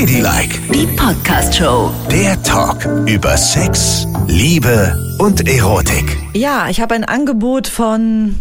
Ladylike, Die Podcast-Show. der Talk über Sex, Liebe und Erotik. Ja, ich habe ein Angebot von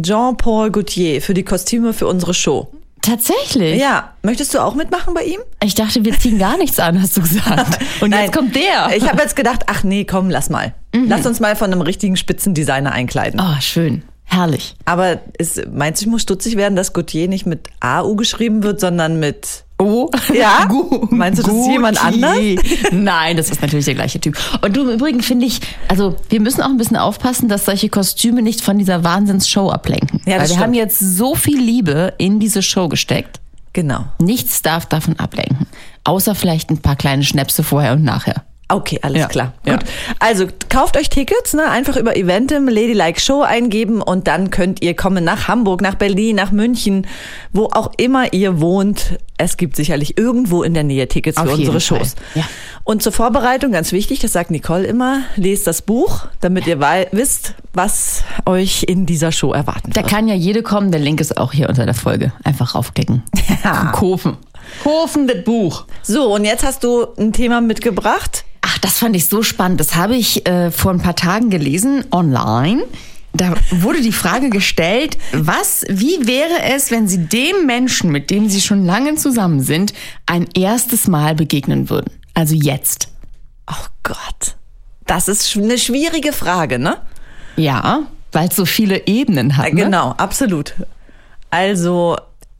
Jean-Paul Gaultier für die Kostüme für unsere Show. Tatsächlich? Ja, möchtest du auch mitmachen bei ihm? Ich dachte, wir ziehen gar nichts an, hast du gesagt. Und Nein. jetzt kommt der. Ich habe jetzt gedacht, ach nee, komm, lass mal. Lass uns mal von einem richtigen Spitzendesigner einkleiden. oh, schön. Herrlich. Aber ist, meinst du, ich muss stutzig werden, dass Gaultier nicht mit AU geschrieben wird, sondern mit Oh. Ja? Gu- Meinst du, das ist jemand Gaultier. Nein, das ist natürlich der gleiche Typ. Und du, im Übrigen finde ich, also wir müssen auch ein bisschen aufpassen, dass solche Kostüme nicht von dieser Wahnsinnsshow ablenken. Ja, das Weil wir stimmt. haben jetzt so viel Liebe in diese Show gesteckt. Genau. Nichts darf davon ablenken. Außer vielleicht ein paar kleine Schnäpse vorher und nachher. Okay, alles Ja. klar. Ja. Gut. Also kauft euch Tickets, ne? einfach über Eventim Ladylike Show eingeben und dann könnt ihr kommen nach Hamburg, nach Berlin, nach München, wo auch immer ihr wohnt. Es gibt sicherlich irgendwo in der Nähe Tickets Auf für unsere. Shows. Ja. Und zur Vorbereitung, ganz wichtig, das sagt Nicole immer, lest das Buch, damit ihr wisst, was euch in dieser Show erwarten Da wird. kann ja jede kommen, der Link ist auch hier unter der Folge. Einfach raufklicken. Ja. Kaufen. Kaufen das Buch. So, und jetzt hast du ein Thema mitgebracht. Ach, das fand ich so spannend. Das habe ich äh, vor ein paar Tagen gelesen, online. Da wurde die Frage gestellt, was, wie wäre es, wenn Sie dem Menschen, mit dem Sie schon lange zusammen sind, ein erstes Mal begegnen würden? Also jetzt. Oh Gott. Das ist eine schwierige Frage, ne? Ja, weil es so viele Ebenen hat. Ne? Genau, absolut. Also,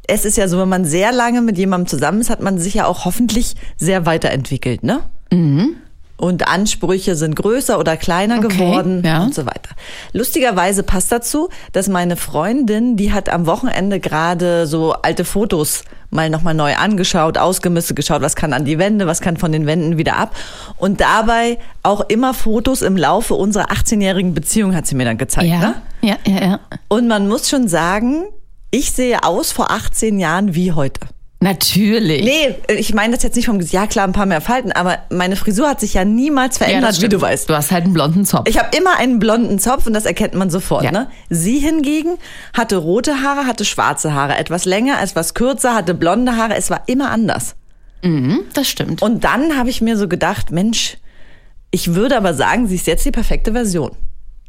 es ist ja so, wenn man sehr lange mit jemandem zusammen ist, hat man sich ja auch hoffentlich sehr weiterentwickelt, ne? Mhm. Und Ansprüche sind größer oder kleiner Okay, geworden ja. und so weiter. Lustigerweise passt dazu, dass meine Freundin, die hat am Wochenende gerade so alte Fotos mal nochmal neu angeschaut, ausgemistet, geschaut, was kann an die Wände, was kann von den Wänden wieder ab. Und dabei auch immer Fotos im Laufe unserer 18-jährigen Beziehung hat sie mir dann gezeigt. Ne? Ja, ja, ja, ja. Und man muss schon sagen, ich sehe aus vor 18 Jahren wie heute. Natürlich. Nee, ich meine das jetzt nicht vom Gesicht. Ja, klar, ein paar mehr Falten, aber meine Frisur hat sich ja niemals ja, verändert, das wie du weißt. Du hast halt einen blonden Zopf. Ich habe immer einen blonden Zopf und das erkennt man sofort. Ja. Ne? Sie hingegen hatte rote Haare, hatte schwarze Haare, etwas länger, etwas kürzer, hatte blonde Haare. Es war immer anders. Mhm, das stimmt. Und dann habe ich mir so gedacht, Mensch, ich würde aber sagen, sie ist jetzt die perfekte Version.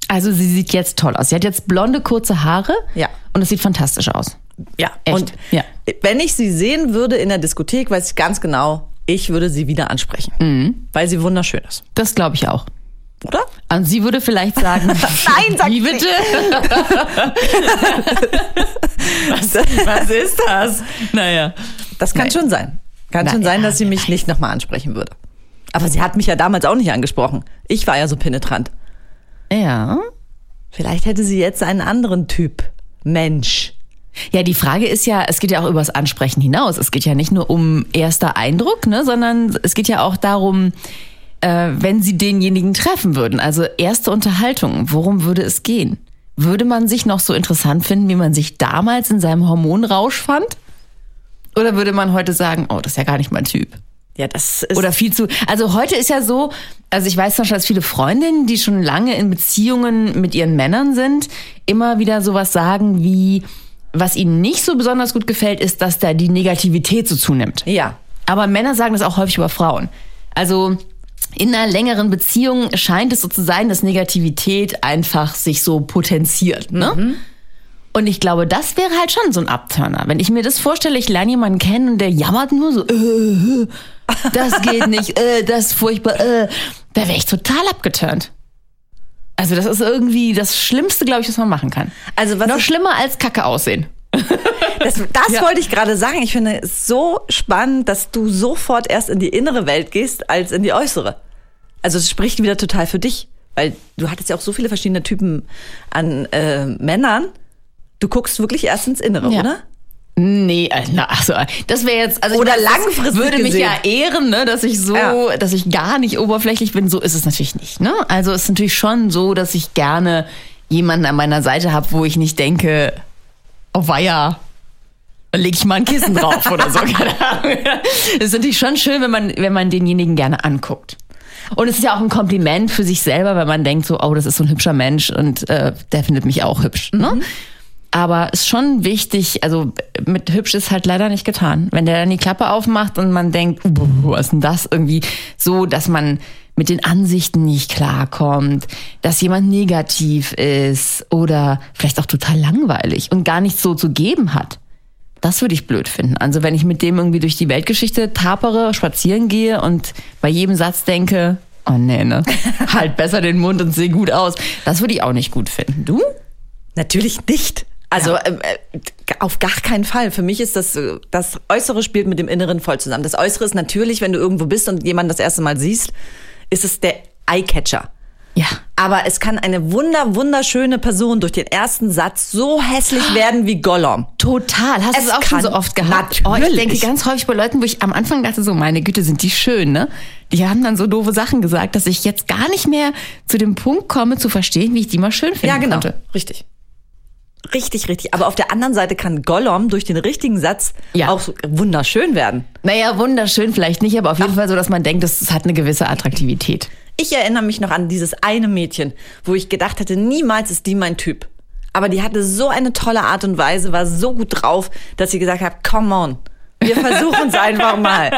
Also sie sieht jetzt toll aus. Sie hat jetzt blonde, kurze Haare. Ja. Und es sieht fantastisch aus. Ja, Echt? Und Ja. wenn ich sie sehen würde in der Diskothek, weiß ich ganz genau, ich würde sie wieder ansprechen, Mhm. weil sie wunderschön ist, Das glaube ich auch. oder? Und sie würde vielleicht sagen, Nein, sag wie bitte? was, was ist das? Naja. Das kann Nein. schon sein. Kann Na, schon sein, ja, dass sie mich nicht nochmal ansprechen würde. Aber sie hat mich ja damals auch nicht angesprochen. Ich war ja so penetrant. Ja. Vielleicht hätte sie jetzt einen anderen Typ Mensch. Ja, die Frage ist ja, es geht ja auch übers Ansprechen hinaus. Es geht ja nicht nur um erster Eindruck, ne, sondern es geht ja auch darum, äh, wenn sie denjenigen treffen würden. Also erste Unterhaltung, worum würde es gehen? Würde man sich noch so interessant finden, wie man sich damals in seinem Hormonrausch fand? Oder würde man heute sagen, oh, das ist ja gar nicht mein Typ? Ja, das ist. Oder viel zu. Also heute ist ja so, also ich weiß zum Beispiel, dass viele Freundinnen, die schon lange in Beziehungen mit ihren Männern sind, immer wieder sowas sagen wie, was ihnen nicht so besonders gut gefällt, ist, dass da die Negativität so zunimmt. ja. Aber Männer sagen das auch häufig über Frauen. Also in einer längeren Beziehung scheint es so zu sein, dass Negativität einfach sich so potenziert. Ne? Und ich glaube, das wäre halt schon so ein Abturner. Wenn ich mir das vorstelle, ich lerne jemanden kennen und der jammert nur so, äh, das geht nicht, äh, das ist furchtbar, äh, da wäre ich total abgeturnt. Also das ist irgendwie das Schlimmste, glaube ich, was man machen kann. Also was Noch schlimmer als Kacke aussehen. Das, das Ja. wollte ich gerade sagen. Ich finde es so spannend, dass du sofort erst in die innere Welt gehst, als in die äußere. Also es spricht wieder total für dich. Weil du hattest ja auch so viele verschiedene Typen an äh, Männern. Du guckst wirklich erst ins Innere, Ja. oder? Nee, äh, also das wäre jetzt also Oder meine, das langfristig würde mich gesehen. ja ehren, ne, dass ich so, Ja. dass ich gar nicht oberflächlich bin. So ist es natürlich nicht, ne? Also es ist natürlich schon so, dass ich gerne jemanden an meiner Seite habe, wo ich nicht denke, oh weia, da lege ich mal ein Kissen drauf oder so. Keine Ahnung. Es ist natürlich schon schön, wenn man, wenn man denjenigen gerne anguckt. Und es ist ja auch ein Kompliment für sich selber, wenn man denkt so, oh, das ist so ein hübscher Mensch und äh, der findet mich auch hübsch. Ne? Aber ist schon wichtig, also mit hübsch ist halt leider nicht getan. Wenn der dann die Klappe aufmacht und man denkt, "Uh, was ist denn das irgendwie so, dass man mit den Ansichten nicht klarkommt, dass jemand negativ ist oder vielleicht auch total langweilig und gar nichts so zu geben hat. Das würde ich blöd finden. Also wenn ich mit dem irgendwie durch die Weltgeschichte tapere, spazieren gehe und bei jedem Satz denke, oh nee, ne, halt besser den Mund und seh gut aus. Das würde ich auch nicht gut finden. Du? Natürlich nicht. Also äh, äh, auf gar keinen Fall. Für mich ist das, äh, das Äußere spielt mit dem Inneren voll zusammen. Das Äußere ist natürlich, wenn du irgendwo bist und jemanden das erste Mal siehst, ist es der Eyecatcher. Ja. Aber es kann eine wunder, wunderschöne Person durch den ersten Satz so hässlich werden wie Gollum. Total. Hast du Es auch schon so oft gehabt? Oh, ich Natürlich. denke ganz häufig bei Leuten, wo ich am Anfang dachte so, meine Güte, sind die schön, ne? Die haben dann so doofe Sachen gesagt, dass ich jetzt gar nicht mehr zu dem Punkt komme, zu verstehen, wie ich die mal schön finden Ja, genau. konnte. Richtig. Richtig, richtig. Aber auf der anderen Seite kann Gollum durch den richtigen Satz Ja. auch so wunderschön werden. Naja, wunderschön vielleicht nicht, aber auf jeden Fall so, dass man denkt, das hat eine gewisse Attraktivität. Ich erinnere mich noch an dieses eine Mädchen, wo ich gedacht hätte, niemals ist die mein Typ. Aber die hatte so eine tolle Art und Weise, war so gut drauf, dass sie gesagt hat, come on, wir versuchen es einfach mal.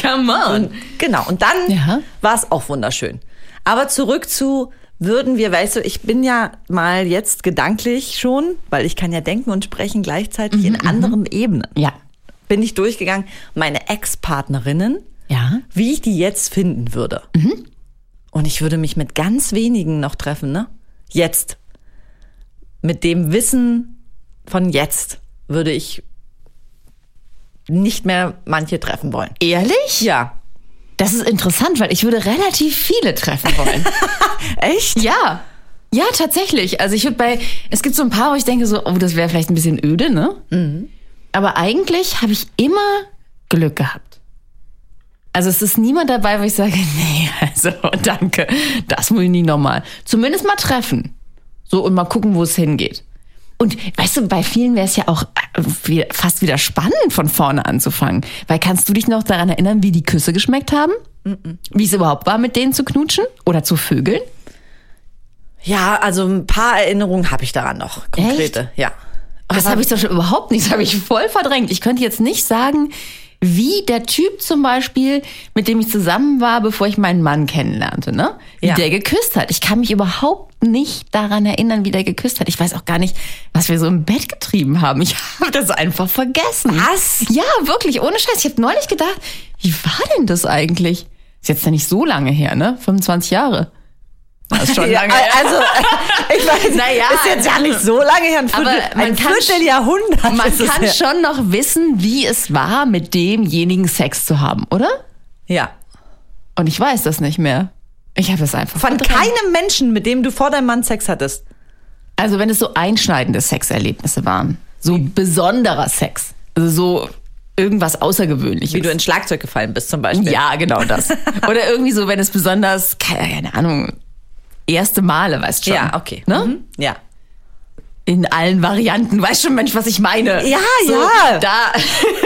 Come on. Genau, und dann Ja. war es auch wunderschön. Aber zurück zu, würden wir, weißt du, ich bin ja mal jetzt gedanklich schon, weil ich kann ja denken und sprechen gleichzeitig in anderen Ebenen. Ja. Bin ich durchgegangen, meine Ex-Partnerinnen, Ja. wie ich die jetzt finden würde. Und ich würde mich mit ganz wenigen noch treffen, ne? Jetzt. Mit dem Wissen von jetzt würde ich nicht mehr manche treffen wollen. Ehrlich? Ja. Das ist interessant, weil ich würde relativ viele treffen wollen. Echt? ja. Ja, tatsächlich. Also ich würde bei, es gibt so ein paar, wo ich denke so, oh, das wäre vielleicht ein bisschen öde, ne? Aber eigentlich habe ich immer Glück gehabt. Also es ist niemand dabei, wo ich sage, nee, also danke, das muss ich nie nochmal. Zumindest mal treffen. So und mal gucken, wo es hingeht. Und weißt du, bei vielen wäre es ja auch äh, fast wieder spannend, von vorne anzufangen. Weil kannst du dich noch daran erinnern, wie die Küsse geschmeckt haben? Wie es überhaupt war, mit denen zu knutschen oder zu vögeln? Ja, also ein paar Erinnerungen habe ich daran noch. Konkrete, ja. Das habe ich zum Beispiel überhaupt nicht, das habe ich voll verdrängt. Ich könnte jetzt nicht sagen, wie der Typ zum Beispiel, mit dem ich zusammen war, bevor ich meinen Mann kennenlernte, ne? Wie Ja. der geküsst hat. Ich kann mich überhaupt nicht daran erinnern, wie der geküsst hat. Ich weiß auch gar nicht, was wir so im Bett getrieben haben. Ich habe das einfach vergessen. Was? Ja, wirklich, ohne Scheiß. Ich habe neulich gedacht, wie war denn das eigentlich? Ist jetzt ja nicht so lange her, ne? 25 Jahre. Das ist schon Ja, lange her. also, ich weiß, Naja, ist jetzt ja nicht so lange her, ein, Aber Viertel, man ein kann Vierteljahrhundert. Man kann her. schon noch wissen, wie es war, mit demjenigen Sex zu haben, oder? Ja. Und ich weiß das nicht mehr. Ich habe es einfach Von verdrängt. keinem Menschen, mit dem du vor deinem Mann Sex hattest. Also wenn es so einschneidende Sexerlebnisse waren, so besonderer Sex, also so irgendwas Außergewöhnliches. Wie du ins Schlagzeug gefallen bist zum Beispiel. ja, genau das. Oder irgendwie so, wenn es besonders, keine Ahnung, erste Male, weißt schon. Ja, okay. Ne? Mhm. Ja. In allen Varianten, weißt schon Mensch, was ich meine. Ja, so, ja. Da,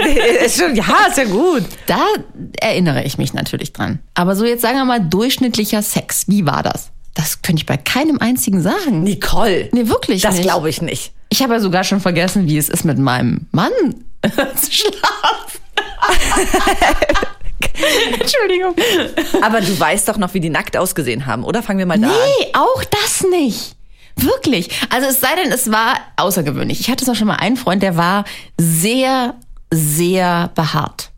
ist schon, ja, ist ja gut. Da erinnere ich mich natürlich dran. Aber so jetzt sagen wir mal durchschnittlicher Sex. Wie war das? Das könnte ich bei keinem einzigen sagen. Nicole. Nee, wirklich Das glaube ich nicht. Ich habe ja sogar schon vergessen, wie es ist, mit meinem Mann zu schlafen. Entschuldigung. Aber du weißt doch noch, wie die nackt ausgesehen haben, oder? Fangen wir mal da an. Nee, auch das nicht. Wirklich. Also es sei denn, es war außergewöhnlich. Ich hatte zwar schon mal einen Freund, der war sehr, sehr behaart.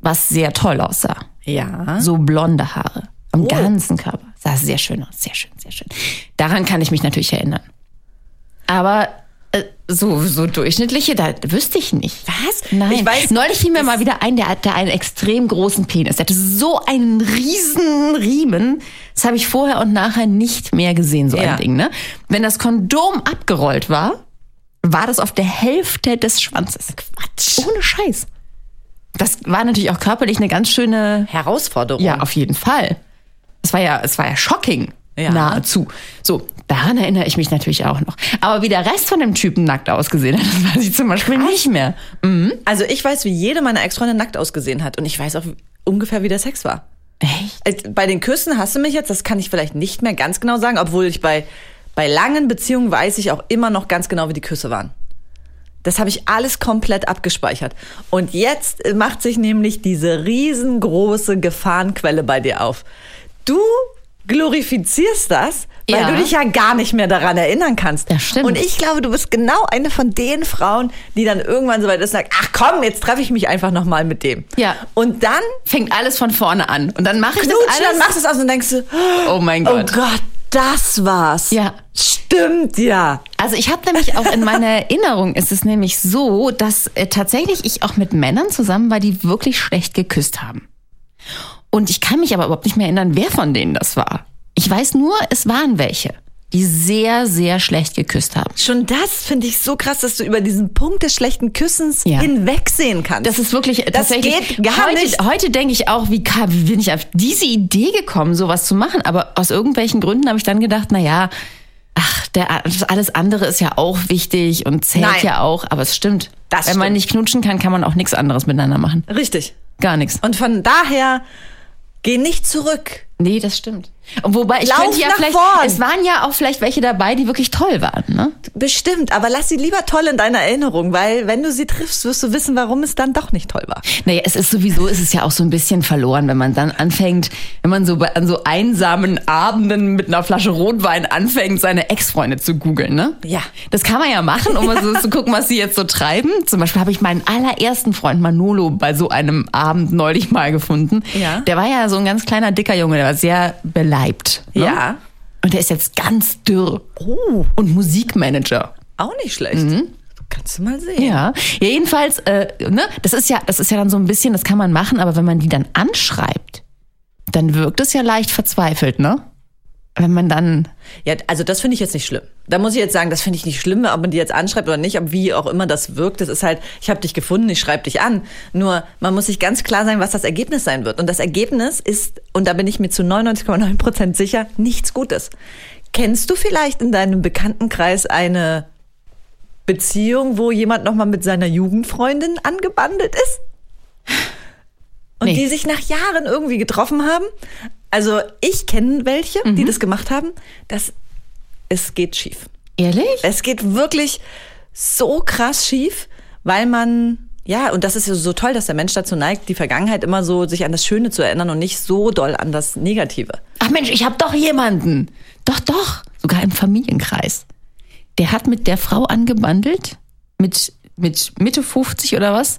Was sehr toll aussah. Ja. So blonde Haare. Am Oh. ganzen Körper. Sah sehr schön aus. Sehr schön, sehr schön. Daran kann ich mich natürlich erinnern. Aber so, so durchschnittliche, da wüsste ich nicht. Was? Nein. Ich weiß- Neulich fiel mir mal wieder ein, der hatte einen extrem großen Penis. Der hatte so einen riesen Riemen. Das habe ich vorher und nachher nicht mehr gesehen, so Ja. ein Ding. Ne? Wenn das Kondom abgerollt war, war das auf der Hälfte des Schwanzes. Quatsch. Ohne Scheiß. Das war natürlich auch körperlich eine ganz schöne Herausforderung. ja, auf jeden Fall. Es war ja, es war ja shocking. Ja. Nahezu. So, daran erinnere ich mich natürlich auch noch. Aber wie der Rest von dem Typen nackt ausgesehen hat, das weiß ich zum Beispiel nicht mehr. Also ich weiß, wie jede meiner Ex-Freunde nackt ausgesehen hat. Und ich weiß auch ungefähr, wie der Sex war. Echt? Äh, Bei den Küssen hast du mich jetzt, das kann ich vielleicht nicht mehr ganz genau sagen, obwohl ich bei, Bei langen Beziehungen weiß ich auch immer noch ganz genau, wie die Küsse waren. Das habe ich alles komplett abgespeichert. Und jetzt macht sich nämlich diese riesengroße Gefahrenquelle bei dir auf. Du glorifizierst das, weil Ja. du dich ja gar nicht mehr daran erinnern kannst. Das stimmt. Und ich glaube, du bist genau eine von den Frauen, die dann irgendwann so weit ist und sagt, ach komm, jetzt treffe ich mich einfach nochmal mit dem. Ja. Und dann Fängt alles von vorne an. Und dann mache ich das dann alles. machst du es aus und denkst du, oh mein oh Gott. Gott, das war's. Ja. Stimmt, ja. Also ich habe nämlich auch in meiner Erinnerung ist es nämlich so, dass äh, tatsächlich ich auch mit Männern zusammen war, die wirklich schlecht geküsst haben. Und ich kann mich aber überhaupt nicht mehr erinnern, wer von denen das war. Ich weiß nur, es waren welche, die sehr, sehr schlecht geküsst haben. Schon das finde ich so krass, dass du über diesen Punkt des schlechten Küssens Ja. hinwegsehen kannst. Das ist wirklich das tatsächlich. geht gar heute, nicht. Heute denke ich auch, wie, wie bin ich auf diese Idee gekommen, sowas zu machen? Aber aus irgendwelchen Gründen habe ich dann gedacht, na ja, ach, der, alles andere ist ja auch wichtig und zählt Nein. ja auch. Aber es stimmt. Das Wenn man stimmt. nicht knutschen kann, kann man auch nichts anderes miteinander machen. Richtig. Gar nichts. Und von daher, geh nicht zurück. Nee, das stimmt. Und wobei ich Lauf könnte ja vielleicht, vorn. es waren ja auch vielleicht welche dabei, die wirklich toll waren, ne? Bestimmt, aber lass sie lieber toll in deiner Erinnerung, weil wenn du sie triffst, wirst du wissen, warum es dann doch nicht toll war. Naja, es ist sowieso, es ist ja auch so ein bisschen verloren, wenn man dann anfängt, wenn man so bei, an so einsamen Abenden mit einer Flasche Rotwein anfängt, seine Ex-Freunde zu googeln, ne? Ja. Das kann man ja machen, um mal so zu gucken, was sie jetzt so treiben. Zum Beispiel habe ich meinen allerersten Freund Manolo bei so einem Abend neulich mal gefunden. Ja. Der war ja so ein ganz kleiner, dicker Junge, der war sehr beleibt. Ne? Ja. Und der ist jetzt ganz dürr. Oh, Und Musikmanager. auch nicht schlecht. Kannst du mal sehen. Mhm. Ja, ja jedenfalls, äh, ne, das ist ja, das ist ja dann so ein bisschen, das kann man machen, aber wenn man die dann anschreibt, dann wirkt es ja leicht verzweifelt, ne? Wenn man dann, Ja, also das finde ich jetzt nicht schlimm. Da muss ich jetzt sagen, das finde ich nicht schlimm, ob man die jetzt anschreibt oder nicht, ob wie auch immer das wirkt. Das ist halt, ich habe dich gefunden, ich schreibe dich an. Nur man muss sich ganz klar sein, was das Ergebnis sein wird. Und das Ergebnis ist, und da bin ich mir zu 99,9 Prozent sicher, nichts Gutes. Kennst du vielleicht in deinem Bekanntenkreis eine Beziehung, wo jemand nochmal mit seiner Jugendfreundin angebandelt ist? Und Nee. die sich nach Jahren irgendwie getroffen haben? Also ich kenne welche, die das gemacht haben. Das, es geht schief. ehrlich? Es geht wirklich so krass schief, weil man, ja, und das ist ja so toll, dass der Mensch dazu neigt, die Vergangenheit immer so sich an das Schöne zu erinnern und nicht so doll an das Negative. Ach Mensch, ich habe doch jemanden. Doch, doch, sogar im Familienkreis. Der hat mit der Frau angebandelt, mit, mit Mitte 50 oder was?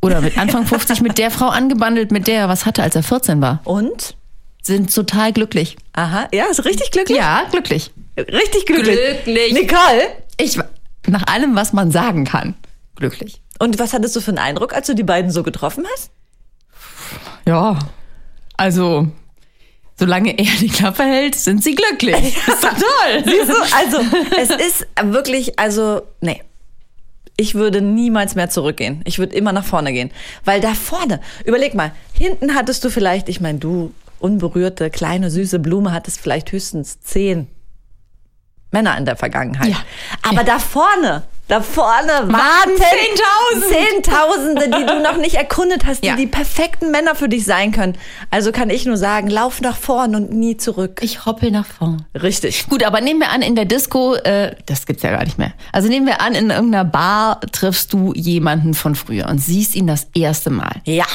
Oder mit Anfang 50 mit der Frau angebandelt, mit der er was hatte, als er 14 war. Und? Sind total glücklich. Aha, ja, ist richtig glücklich. Ja, glücklich. Richtig glücklich. Glücklich. Nicole, Ich, nach allem, was man sagen kann, glücklich. und was hattest du für einen Eindruck, als du die beiden so getroffen hast? Ja, also, solange er die Klappe hält, sind sie glücklich. ist doch toll. Siehst du, also es ist wirklich, also, nee. Ich würde niemals mehr zurückgehen. Ich würde immer nach vorne gehen. Weil da vorne, überleg mal, hinten hattest du vielleicht, ich meine, du unberührte, kleine, süße Blume, hattest vielleicht höchstens zehn Männer in der Vergangenheit. Ja. Aber da vorne, da vorne warten Zehntausend. Zehntausende, die du noch nicht erkundet hast, die Ja. die perfekten Männer für dich sein können. Also kann ich nur sagen, lauf nach vorn und nie zurück. Ich hoppel nach vorn. Richtig. Gut, aber nehmen wir an, in der Disco, äh, das gibt's ja gar nicht mehr. Also nehmen wir an, in irgendeiner Bar triffst du jemanden von früher und siehst ihn das erste Mal. Ja.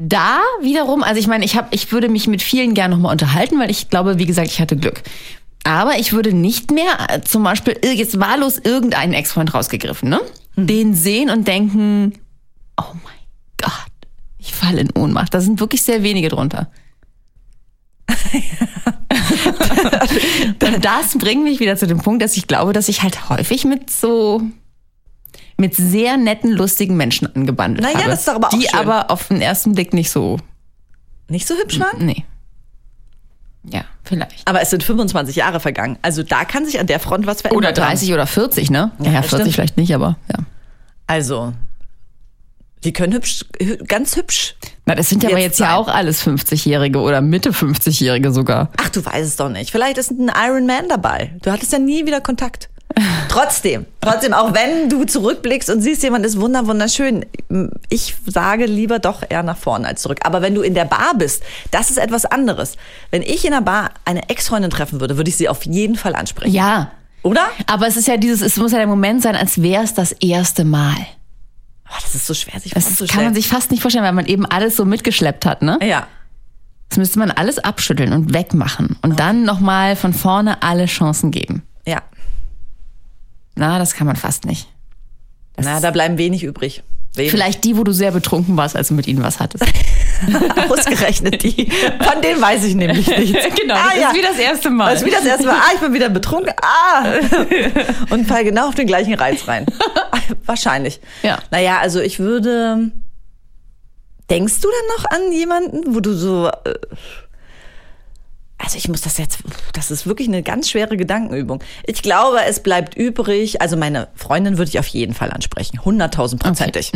Da wiederum, also ich meine, ich habe, ich würde mich mit vielen gern nochmal unterhalten, weil ich glaube, wie gesagt, ich hatte Glück. Aber ich würde nicht mehr äh, zum Beispiel ir- jetzt wahllos irgendeinen Ex-Freund rausgegriffen, ne? Den sehen und denken, oh mein Gott, ich falle in Ohnmacht. Da sind wirklich sehr wenige drunter. Das bringt mich wieder zu dem Punkt, dass ich glaube, dass ich halt häufig mit so mit sehr netten, lustigen Menschen angebandelt Na ja, habe. das ist doch aber auch die schön. aber auf den ersten Blick nicht so, Nicht so hübsch waren? nee. Ja, vielleicht. Aber es sind 25 Jahre vergangen. Also da kann sich an der Front was verändern. Oder 30 oder 40, ne? Ja, Ja, 40 stimmt. vielleicht nicht, aber ja. Also, die können hübsch, hü- ganz hübsch. Na, das sind ja aber Jetzt jetzt ja sein. auch alles 50-Jährige oder Mitte 50-Jährige sogar. Ach, du weißt es doch nicht. Vielleicht ist ein Iron Man dabei. Du hattest ja nie wieder Kontakt. Trotzdem, trotzdem, auch wenn du zurückblickst und siehst, jemand ist wunder wunderschön, ich sage lieber doch eher nach vorne als zurück. Aber wenn du in der Bar bist, das ist etwas anderes. Wenn ich in der Bar eine Ex-Freundin treffen würde, würde ich sie auf jeden Fall ansprechen. Ja. Oder? Aber es ist ja dieses, es muss ja der Moment sein, als wäre es das erste Mal. Oh, das ist so schwer, sich Das vorzustellen. kann man sich fast nicht vorstellen, weil man eben alles so mitgeschleppt hat, ne? Ja. Das müsste man alles abschütteln und wegmachen und dann nochmal von vorne alle Chancen geben. Ja. Na, das kann man fast nicht. Na, da bleiben wenig übrig. Wenig. Vielleicht die, wo du sehr betrunken warst, als du mit ihnen was hattest. Ausgerechnet die. Von denen weiß ich nämlich nichts. Genau, ah, das ist ja. wie das erste Mal. Das ist wie das erste Mal. Ah, ich bin wieder betrunken. Ah. Und fall genau auf den gleichen Reiz rein. Wahrscheinlich. Ja. Naja, also ich würde. Denkst du dann noch an jemanden, wo du so. äh, Also ich muss das jetzt. Das ist wirklich eine ganz schwere Gedankenübung. Ich glaube, es bleibt übrig. Also meine Freundin würde ich auf jeden Fall ansprechen. Hunderttausendprozentig.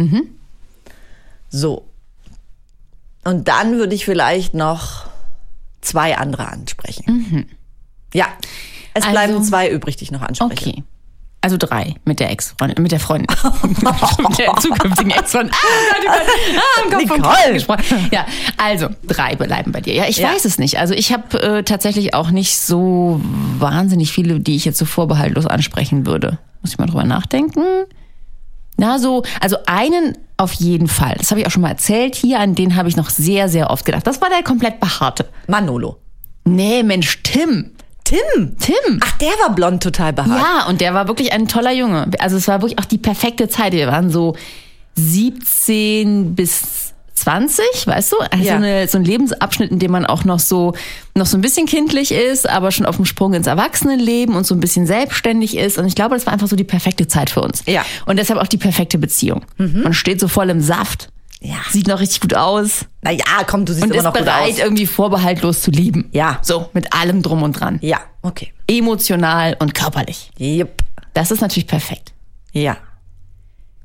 So. Und dann würde ich vielleicht noch zwei andere ansprechen. Ja. Es Also- bleiben zwei übrig, die ich noch anspreche. Okay. Also drei mit der Ex-Freundin, mit der Freundin. mit der zukünftigen Ex-Freundin. Ah, Gott. Ah, Nicole. Gesprochen. Ja, also drei bleiben bei dir. Ja, ich Ja. weiß es nicht. Also ich habe äh, tatsächlich auch nicht so wahnsinnig viele, die ich jetzt so vorbehaltlos ansprechen würde. Muss ich mal drüber nachdenken. Na, so, also einen auf jeden Fall. Das habe ich auch schon mal erzählt hier, an den habe ich noch sehr, sehr oft gedacht. Das war der komplett behaarte. Manolo. Nee, Mensch, Tim. Tim. Tim. Ach, der war blond total behaart. Ja, und der war wirklich ein toller Junge. Also es war wirklich auch die perfekte Zeit. Wir waren so 17 bis 20, weißt du? Also Ja. eine, so ein Lebensabschnitt, in dem man auch noch so, noch so ein bisschen kindlich ist, aber schon auf dem Sprung ins Erwachsenenleben und so ein bisschen selbstständig ist. Und ich glaube, das war einfach so die perfekte Zeit für uns. Ja. Und deshalb auch die perfekte Beziehung. Man steht so voll im Saft. Ja. Sieht noch richtig gut aus. Naja, komm, du siehst Und immer ist noch gut bereit, aus. irgendwie vorbehaltlos zu lieben. Ja. So, mit allem drum und dran. Ja, okay. Emotional und körperlich. Yep. Das ist natürlich perfekt. Ja,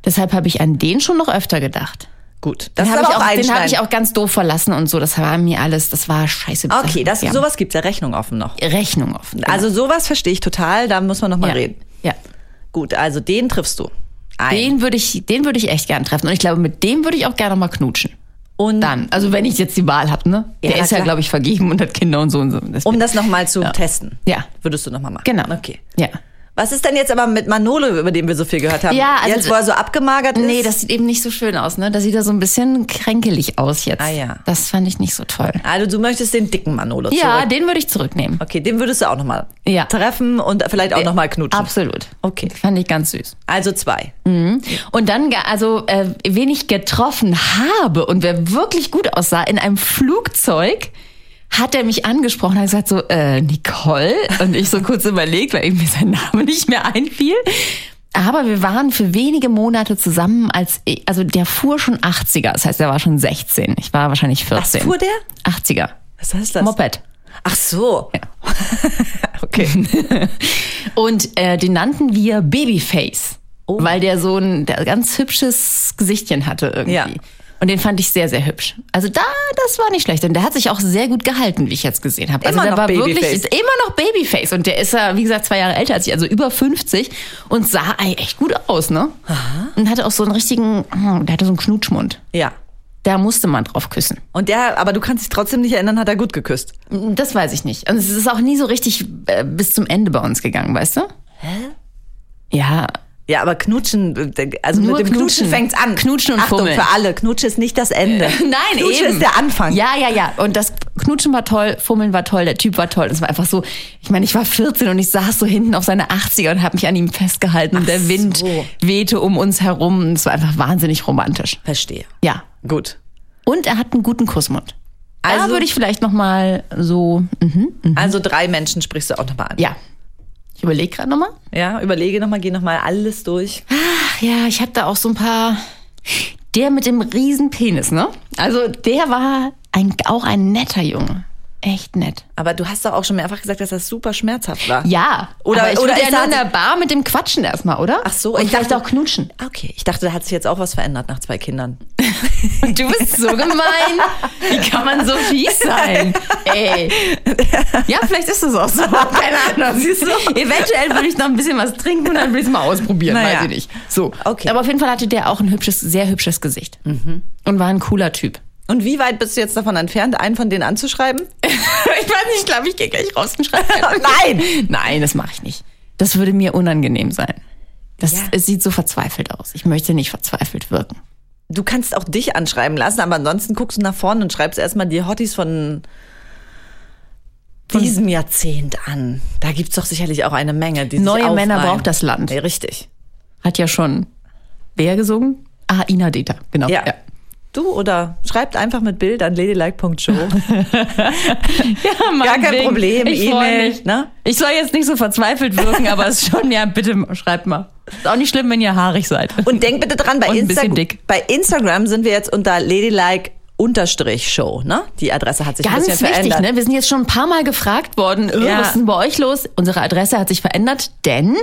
Deshalb habe ich an den schon noch öfter gedacht. gut. Das Den ist habe ich, auch den hab Einstein. ich auch ganz doof verlassen und so. Das war mir alles, das war scheiße. Okay, das, ja. sowas gibt's ja Rechnung offen noch. Rechnung offen. genau. Also sowas verstehe ich total, da muss man noch mal ja. reden. Ja. Gut, also den triffst du. Ein. Den würde ich, den würde ich echt gern treffen. Und ich glaube, mit dem würde ich auch gerne mal knutschen. Und Dann. Also wenn ich jetzt die Wahl habe, ne? Ja, Der ist ja, glaube ich, vergeben und hat Kinder und so und so. Deswegen- um das noch mal zu testen. Ja. Würdest du noch mal machen. genau. Okay. Ja. Was ist denn jetzt aber mit Manolo, über den wir so viel gehört haben? Ja, also- jetzt, wo er so abgemagert ist? Nee, das sieht eben nicht so schön aus, ne? Da sieht er so ein bisschen kränkelig aus jetzt. Ah, ja. Das fand ich nicht so toll. Also du möchtest den dicken Manolo Ja, zurück. den würde ich zurücknehmen. Okay, den würdest du auch noch mal Ja. treffen und vielleicht auch noch mal knutschen. Absolut. Okay. Fand ich ganz süß. Also zwei. Und dann, also, äh, wen ich getroffen habe und wer wirklich gut aussah, in einem Flugzeug, hat er mich angesprochen, hat gesagt so, äh, Nicole. Und ich so kurz überlegt, weil irgendwie sein Name nicht mehr einfiel. Aber wir waren für wenige Monate zusammen, als ich, also der fuhr schon 80er, das heißt, er war schon 16. Ich war wahrscheinlich 14. Was fuhr der? 80er. Was heißt das? Moped. Ach so. okay. Und äh, den nannten wir Babyface, weil der so ein der ganz hübsches Gesichtchen hatte irgendwie. Ja. Und den fand ich sehr, sehr hübsch. Also da, das war nicht schlecht. Und der hat sich auch sehr gut gehalten, wie ich jetzt gesehen habe. Also Immer der noch war Babyface. wirklich ist immer noch Babyface. Und der ist ja, wie gesagt, zwei Jahre älter als ich, also über 50 und sah echt gut aus, ne? Und hatte auch so einen richtigen, hm, der hatte so einen Knutschmund. Ja. Da musste man drauf küssen. Und der, aber du kannst dich trotzdem nicht erinnern, hat er gut geküsst. Das weiß ich nicht. Und es ist auch nie so richtig äh, bis zum Ende bei uns gegangen, weißt du? Hä? Ja, Ja, aber knutschen, also Nur mit dem Knutschen, knutschen. fängt's an. Knutschen und Achtung, fummeln. für alle, Knutschen ist nicht das Ende. Nein, Knutschen eben. ist der Anfang. Ja, ja, ja. Und das Knutschen war toll, Fummeln war toll, der Typ war toll. Das war einfach so, ich meine, ich war 14 und ich saß so hinten auf seine 80er und habe mich an ihm festgehalten und der Wind so. wehte um uns herum. Und Es war einfach wahnsinnig romantisch. Verstehe. Ja. Gut. Und er hat einen guten Kussmund. da Also- würde ich vielleicht noch mal so, mhm, Also drei Menschen sprichst du auch nochmal an. ja. Ich überlege gerade noch mal. Ja, überlege nochmal, geh nochmal alles durch. Ach ja, ich habe da auch so ein paar. Der mit dem riesen Penis, ne? Also der war ein, auch ein netter Junge. Echt nett. Aber du hast doch auch schon mehrfach gesagt, dass das super schmerzhaft war. Ja, Oder- aber ich oder ja nur in der Bar mit dem Quatschen erstmal, oder? Ach so, und ich dachte- auch knutschen. Okay, ich dachte, da hat sich jetzt auch was verändert nach zwei Kindern. Du bist so gemein. Wie kann man so fies sein? Ey. Ja, vielleicht ist es auch so. Keine Ahnung. Siehst du? Eventuell würde ich noch ein bisschen was trinken und dann würde ich es mal ausprobieren. Naja. Weiß ich nicht. So. Okay. Aber auf jeden Fall hatte der auch ein hübsches, sehr hübsches Gesicht. Und war ein cooler Typ. Und wie weit bist du jetzt davon entfernt, einen von denen anzuschreiben? ich weiß nicht, ich glaube, ich gehe gleich raus und schreibe. Nein! Nein, das mache ich nicht. Das würde mir unangenehm sein. Das, Ja. Es sieht so verzweifelt aus. Ich möchte nicht verzweifelt wirken. Du kannst auch dich anschreiben lassen, aber ansonsten guckst du nach vorne und schreibst erstmal die Hotties von diesem Jahrzehnt an. Da gibt's doch sicherlich auch eine Menge. Die Neue Männer braucht das Land. Ja, richtig. Hat ja schon wer gesungen? Ah, Ina Deta, genau. Ja. Du oder schreibt einfach mit Bild an ladylike.show. Ja, Gar kein Problem, Ich freu E-Mail, ne? Ich soll jetzt nicht so verzweifelt wirken, aber es ist schon, ja, bitte schreibt mal. Ist auch nicht schlimm, wenn ihr haarig seid. Und denk bitte dran, bei, ein Insta bei Instagram sind wir jetzt unter ladylike unterstrich Show, ne? Die Adresse hat sich ein Ganz bisschen wichtig, verändert. ne? Wir sind jetzt schon ein paar Mal gefragt worden, Ja. was ist denn bei euch los? Unsere Adresse hat sich verändert, denn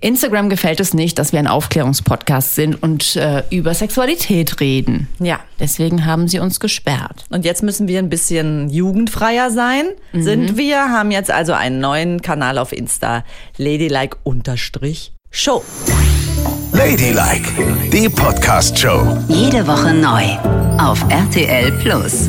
Instagram gefällt es nicht, dass wir ein Aufklärungspodcast sind und äh, über Sexualität reden. Ja. Deswegen haben sie uns gesperrt. Und jetzt müssen wir ein bisschen jugendfreier sein. Mhm. Sind wir, haben jetzt also einen neuen Kanal auf Insta, ladylike unterstrich Show. Ladylike, die Podcast-Show. Jede Woche neu auf RTL Plus.